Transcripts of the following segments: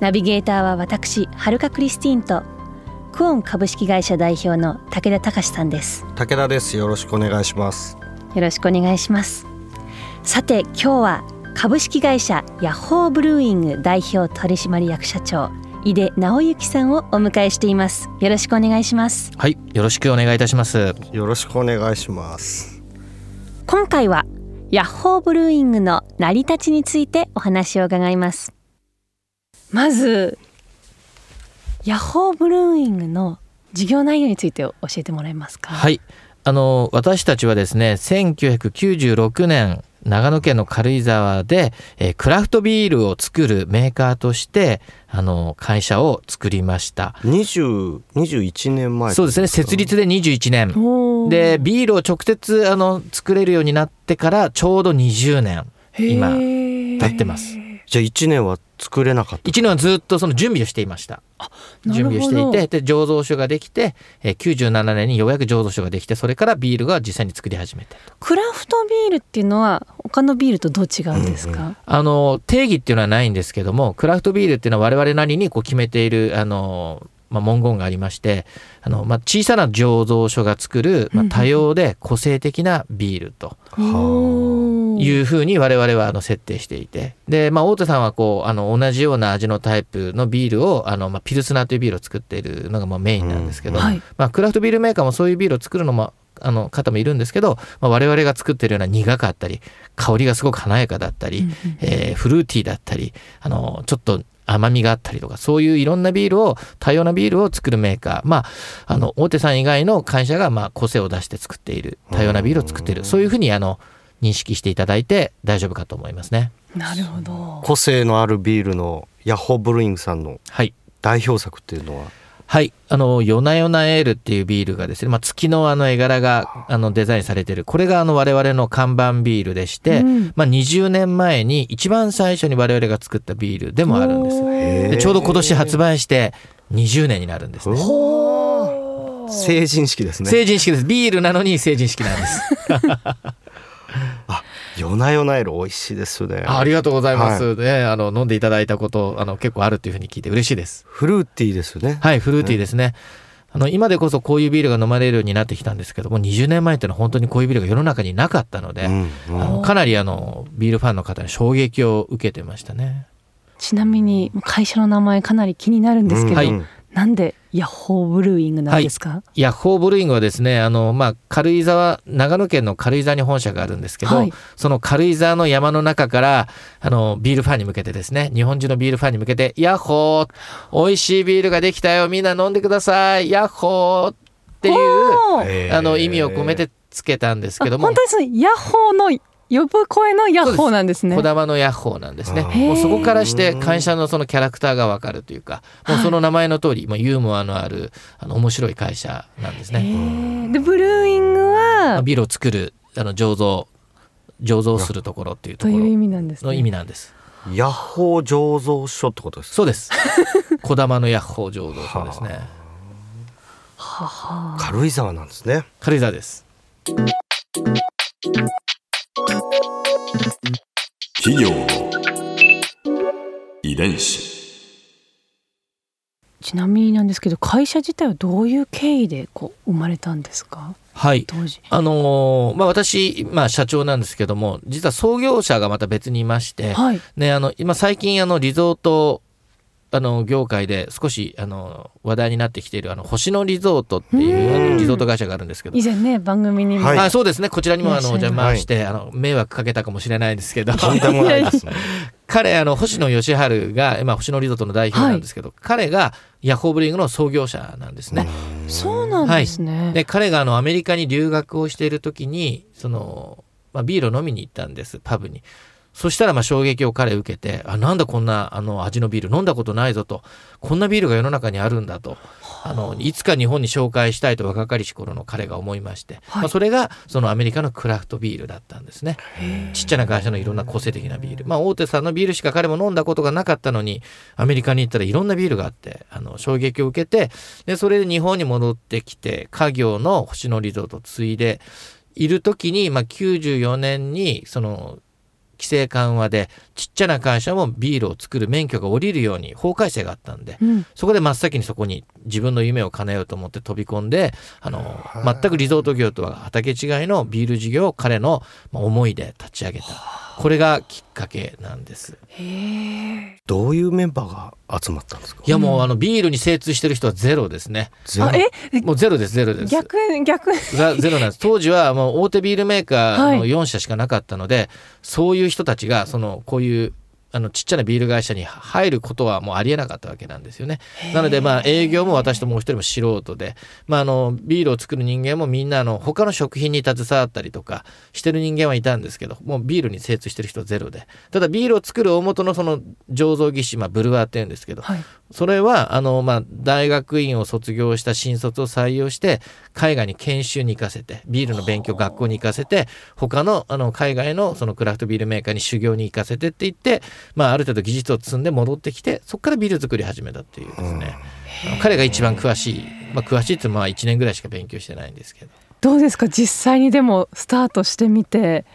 ナビゲーターは私はるかクリスティンとクオン株式会社代表の武田隆さんです。武田です。よろしくお願いします。よろしくお願いします。さて今日は株式会社ヤッホーブルーイング代表取締役社長井出直之さんをお迎えしています。よろしくお願いします。はい、よろしくお願いいたします。よろしくお願いします。今回はヤッホーブルーイングの成り立ちについてお話を伺いますまずヤッホーブルーイングの事業内容について教えてもらえますか？はい、あの私たちはですね、1996年長野県の軽井沢で、えークラフトビールを作るメーカーとしてあの会社を作りました。20 21年前そうですね、設立で21年。でビールを直接あの作れるようになってからちょうど20年今経ってますじゃあ1年は作れなかった。1年はずっとその準備をしていました。準備をしていてで醸造所ができて、えー97年にようやく醸造所ができてそれからビールが実際に作り始めて。クラフトビールっていうのは他のビールとどう違うんですか、あの定義っていうのはないんですけどもクラフトビールっていうのは我々なりにこう決めているあの、まあ、文言がありましてあの、まあ、小さな醸造所が作る、まあ、多様で個性的なビールと。おーいうふうに我々はあの設定していて。で、まあ、大手さんはこうあの同じような味のタイプのビールをあの、まあ、ピルスナーというビールを作っているのがまあメインなんですけど、うんはい。まあ、クラフトビールメーカーもそういうビールを作るのもあの方もいるんですけど、まあ、我々が作ってるような苦かったり香りがすごく華やかだったり、えーフルーティーだったりあのちょっと甘みがあったりとかそういういろんなビールを多様なビールを作るメーカー。まああの大手さん以外の会社がまあ個性を出して作っている多様なビールを作っている。そういうふうにあの認識していただいて大丈夫かと思いますね。なるほど個性のあるビールのヤッホーブルーイングさんのはい代表作っていうのは？はい。あの、夜な夜なエールっていうビールがですね、まあ、月のあの絵柄があのデザインされてる。これがあの我々の看板ビールでして、うんまあ、20年前に一番最初に我々が作ったビールでもあるんです。でちょうど今年発売して20年になるんですね。成人式ですね成人式です。ビールなのに成人式なんです。あ夜な夜なエール美味しいですよねあありがとうございます。ね、あの飲んでいただいたことあの結構あるっていうふうに聞いて嬉しいです。フルーティーですよねはい、フルーティーですね。あの今でこそこういうビールが飲まれるようになってきたんですけども20年前っていうのは本当にこういうビールが世の中になかったので、うんうんあのかなりあのビールファンの方に衝撃を受けてましたね。ちなみに会社の名前かなり気になるんですけど、はいうんなんでヤッホーブルーイングなんですか、ヤッホーブルーイングはですねあの、まあ、軽井沢長野県の軽井沢に本社があるんですけど、はい。その軽井沢の山の中からあのビールファンに向けてですね日本中のビールファンに向けて「ヤッホー美味しいビールができたよみんな飲んでくださいヤッホー」っていう。あの意味を込めてつけたんですけども。あ本当ですね。ヤッホーの呼ぶ声のヤッホーなんですねこだまのヤッホーなんですね。もうそこからして会社のそのキャラクターがわかるというか、もうその名前の通り、まあユーモアのあるあの面白い会社なんですへね。ーでブルーイングまあはビールを作るあの醸造醸造するところっていうところという意味なんですの意ね味なんです。ヤッホー醸造所ってことですか？そうです。こだまのヤッホー醸造所ですね。はは軽井沢なんですね軽井沢です。企業の遺伝子。ちなみになんですけど会社自体はどういう経緯でこう生まれたんですか？はい。当時。あのーまあ私まあ社長なんですけども、実は創業者がまた別にいまして、はい。ね、あの今最近あのリゾートあの業界で少しあの話題になってきているあの星野リゾートっていうリゾート会社があるんですけど。以前ね番組にも、はいあそうですねこちらにもあの邪魔して、あの迷惑かけたかもしれないですけど。彼あの星野義治が、まあ、星野リゾートの代表なんですけど、彼がヤホーブリングの創業者なんですね。そうなんですね、で彼があのアメリカに留学をしている時にその、まあ、ビールを飲みに行ったんですパブに。そしたらまあ衝撃を彼受けてあなんだこんなあの味のビール飲んだことないぞと。こんなビールが世の中にあるんだと。あ。のいつか日本に紹介したいと若かりし頃の彼が思いまして、まあ、それがそのアメリカのクラフトビールだったんですね。ちっちゃな会社のいろんな個性的なビール。まあ大手さんのビールしか彼も飲んだことがなかったのにアメリカに行ったらいろんなビールがあってあの衝撃を受けてでそれで日本に戻ってきて家業の星野リゾートを継いでいる時に、まあ、94年にその規制緩和でちっちゃな会社もビールを作る免許が下りるように法改正があったんで、うん。そこで真っ先にそこに自分の夢を叶えようと思って飛び込んであの全くリゾート業とは畑違いのビール事業を彼のまあ思いで立ち上げた。これがきっかけなんです。どういうメンバーが集まったんですか？いやもうあのビールに精通してる人はゼロですね。ゼロ？あえ？もうゼロですゼロです。逆逆。がゼロなんです。当時はもう大手ビールメーカーのはい。4社しかなかったので、そういう人たちがそのこういうあのちっちゃなビール会社に入ることはもうありえなかったわけなんですよね。なのでまあ営業も私ともう一人も素人で、まあ、あのビールを作る人間もみんなあの他の食品に携わったりとかしてる人間はいたんですけどもうビールに精通してる人はゼロで。ただビールを作る大元のその醸造技師、まあ、ブルワーっていうんですけど、はい。それはあの、まあ、大学院を卒業した新卒を採用して海外に研修に行かせてビールの勉強学校に行かせて他のあの海外のそのクラフトビールメーカーに修行に行かせてって言って、まあ、ある程度技術を積んで戻ってきてそこからビール作り始めたっていうですね、あの彼が一番詳しい、まあ、詳しいってまあ1年ぐらいしか勉強してないんですけど。どうですか？実際にでもスタートしてみて。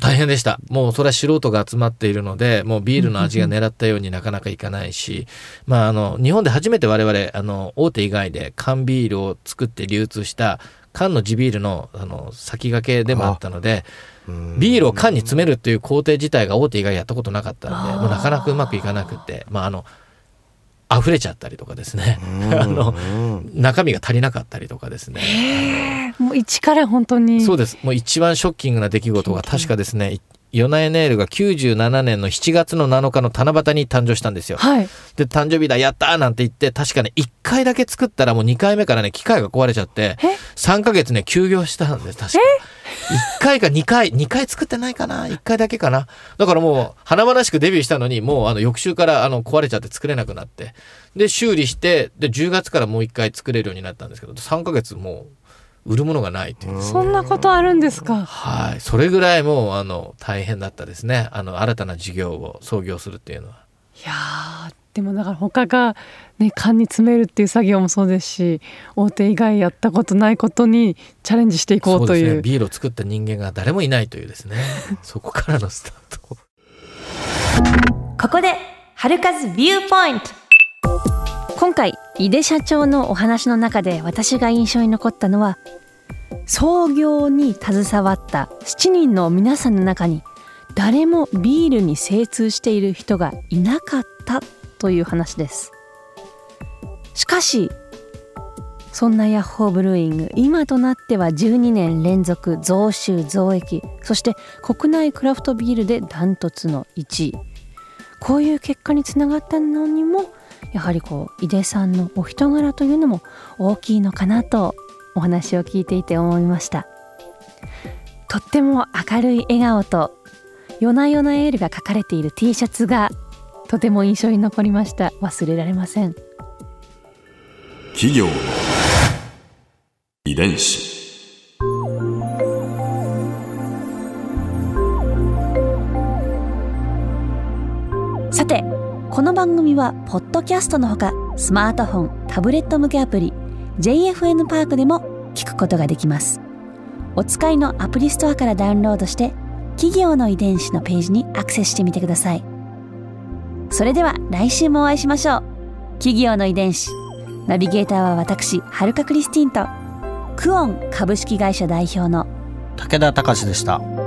大変でした。もうそれは素人が集まっているのでもうビールの味が狙ったようになかなかいかないし、まあ、あの日本で初めて我々あの大手以外で缶ビールを作って流通した缶の地ビールのあの先駆けでもあったのでビールを缶に詰めるっていう工程自体が大手以外やったことなかったんでもうなかなかうまくいかなくて、まあ、あの溢れちゃったりとかですね あの中身が足りなかったりとかですね。もう一から本当にそうです。もう一番ショッキングな出来事が確かですね、ヨナエネールが97年の7月の7日の七夕に誕生したんですよ。はいで、誕生日だ、やったーなんて言って、確かね、1回だけ作ったらもう2回目からね、機械が壊れちゃってえ、3ヶ月ね、休業したんです、確か。1回か2回、2回作ってないかな ?1 回だけかなだからもう、華々しくデビューしたのに、もうあの翌週からあの壊れちゃって作れなくなって、で、修理して、で、10月からもう1回作れるようになったんですけど、3ヶ月もう、売るものがないっていう。そんなことあるんですか？はい、それぐらいもうあの大変だったですね。あの新たな事業を創業するっていうのは。いやーでもだから他がね缶に詰めるっていう作業もそうですし大手以外やったことないことにチャレンジしていこうというですね。ビールを作った人間が誰もいないというですね。そこからのスタート。ここで春風ビューポイント今回井出社長のお話の中で私が印象に残ったのは創業に携わった7人の皆さんの中に誰もビールに精通している人がいなかったという話です。しかしそんなヤッホーブルーイング今となっては12年連続増収増益そして国内クラフトビールでダントツの1位。こういう結果につながったのにもやはりこう井出さんのお人柄というのも大きいのかなとお話を聞いていて思いました。とっても明るい笑顔と「夜な夜なエール」が書かれている T シャツがとても印象に残りました。忘れられません。企業の遺伝子。さてこの番組はポッドキャストのほかスマートフォンタブレット向けアプリ JFN パークでも聞くことができます。お使いのアプリストアからダウンロードして企業の遺伝子のページにアクセスしてみてくださいそれでは来週もお会いしましょう。企業の遺伝子ナビゲーターは私はるかクリスティンとクオン株式会社代表の武田隆でした。